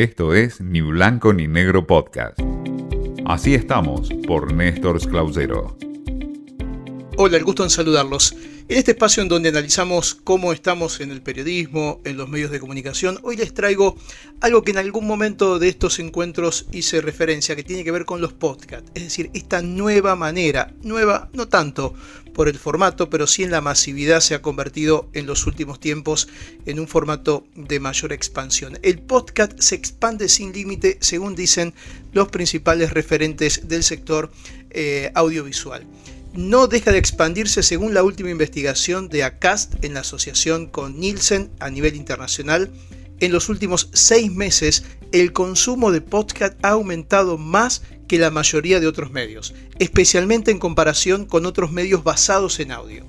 Esto es Ni Blanco ni Negro Podcast. Así estamos por Néstor Clausero. Hola, el gusto en saludarlos. En este espacio en donde analizamos cómo estamos en el periodismo, en los medios de comunicación, hoy les traigo algo que en algún momento de estos encuentros hice referencia, que tiene que ver con los podcasts. Es decir, esta nueva manera, nueva no tanto por el formato, pero sí en la masividad se ha convertido en los últimos tiempos en un formato de mayor expansión. El podcast se expande sin límite, según dicen los principales referentes del sector eh, audiovisual no deja de expandirse según la última investigación de ACAST en la asociación con Nielsen a nivel internacional. En los últimos seis meses, el consumo de podcast ha aumentado más que la mayoría de otros medios, especialmente en comparación con otros medios basados en audio.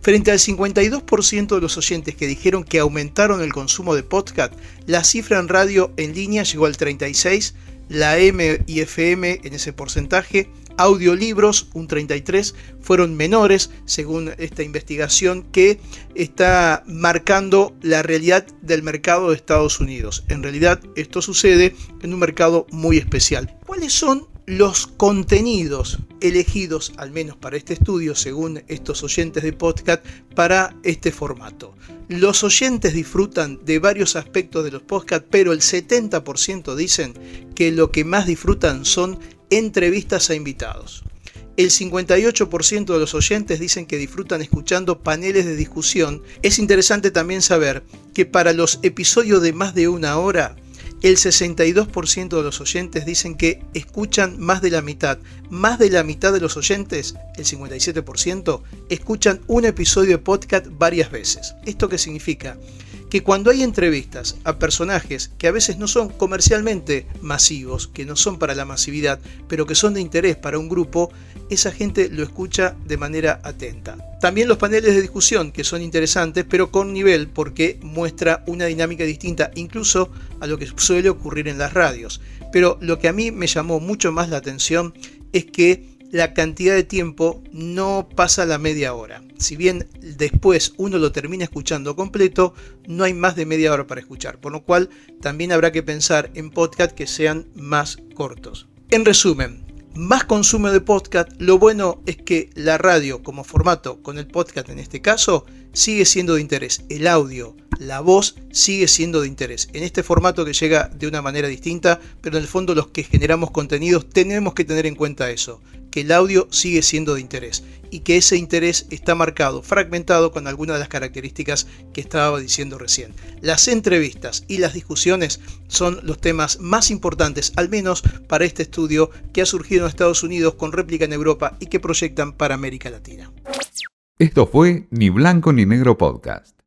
Frente al 52% de los oyentes que dijeron que aumentaron el consumo de podcast, la cifra en radio en línea llegó al 36%, la M y FM en ese porcentaje audiolibros, un 33, fueron menores, según esta investigación que está marcando la realidad del mercado de Estados Unidos. En realidad esto sucede en un mercado muy especial. ¿Cuáles son los contenidos elegidos, al menos para este estudio, según estos oyentes de podcast, para este formato. Los oyentes disfrutan de varios aspectos de los podcasts, pero el 70% dicen que lo que más disfrutan son entrevistas a invitados. El 58% de los oyentes dicen que disfrutan escuchando paneles de discusión. Es interesante también saber que para los episodios de más de una hora, el 62% de los oyentes dicen que escuchan más de la mitad. Más de la mitad de los oyentes, el 57%, escuchan un episodio de podcast varias veces. ¿Esto qué significa? Que cuando hay entrevistas a personajes que a veces no son comercialmente masivos, que no son para la masividad, pero que son de interés para un grupo, esa gente lo escucha de manera atenta. También los paneles de discusión, que son interesantes, pero con nivel, porque muestra una dinámica distinta incluso a lo que suele ocurrir en las radios. Pero lo que a mí me llamó mucho más la atención es que la cantidad de tiempo no pasa la media hora. Si bien después uno lo termina escuchando completo, no hay más de media hora para escuchar, por lo cual también habrá que pensar en podcast que sean más cortos. En resumen, más consumo de podcast, lo bueno es que la radio como formato, con el podcast en este caso, sigue siendo de interés. El audio, la voz sigue siendo de interés. En este formato que llega de una manera distinta, pero en el fondo los que generamos contenidos tenemos que tener en cuenta eso que el audio sigue siendo de interés y que ese interés está marcado, fragmentado con algunas de las características que estaba diciendo recién. Las entrevistas y las discusiones son los temas más importantes, al menos para este estudio que ha surgido en Estados Unidos con réplica en Europa y que proyectan para América Latina. Esto fue Ni Blanco ni Negro Podcast.